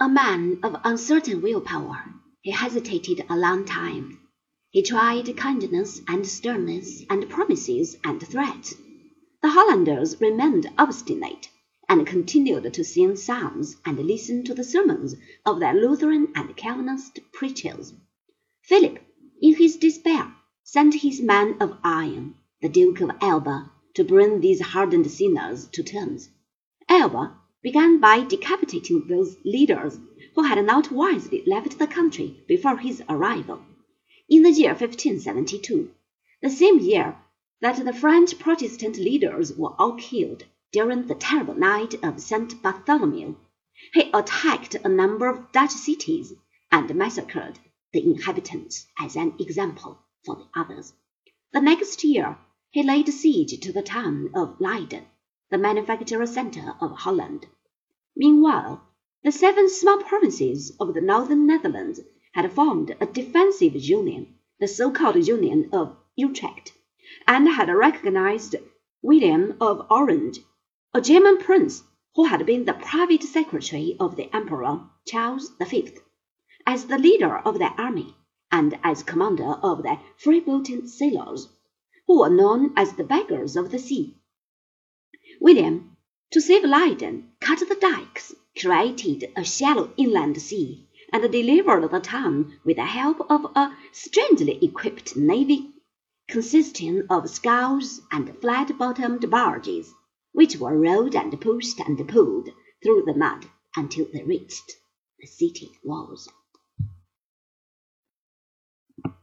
A man of uncertain willpower, he hesitated a long time. He tried kindness and sternness and promises and threats. The Hollanders remained obstinate, and continued to sing psalms and listen to the sermons of their Lutheran and Calvinist preachers. Philip, in his despair, sent his man of iron, the Duke of Alba, to bring these hardened sinners to terms. Alba began by decapitating those leaders who had not wisely left the country before his arrival. In the year 1572, the same year that the French Protestant leaders were all killed during the terrible night of St. Bartholomew, he attacked a number of Dutch cities and massacred the inhabitants as an example for the others. The next year, he laid siege to the town of Leyden the manufacturing center of Holland. Meanwhile, the seven small provinces of the northern Netherlands had formed a defensive union, the so-called Union of Utrecht, and had recognized William of Orange, a German prince who had been the private secretary of the Emperor Charles V, as the leader of their army and as commander of the freebooting sailors, who were known as the beggars of the sea. William, to save Leyden, cut the dikes, created a shallow inland sea, and delivered the town with the help of a strangely equipped navy consisting of scows and flat-bottomed barges, which were rowed and pushed and pulled through the mud until they reached the city walls.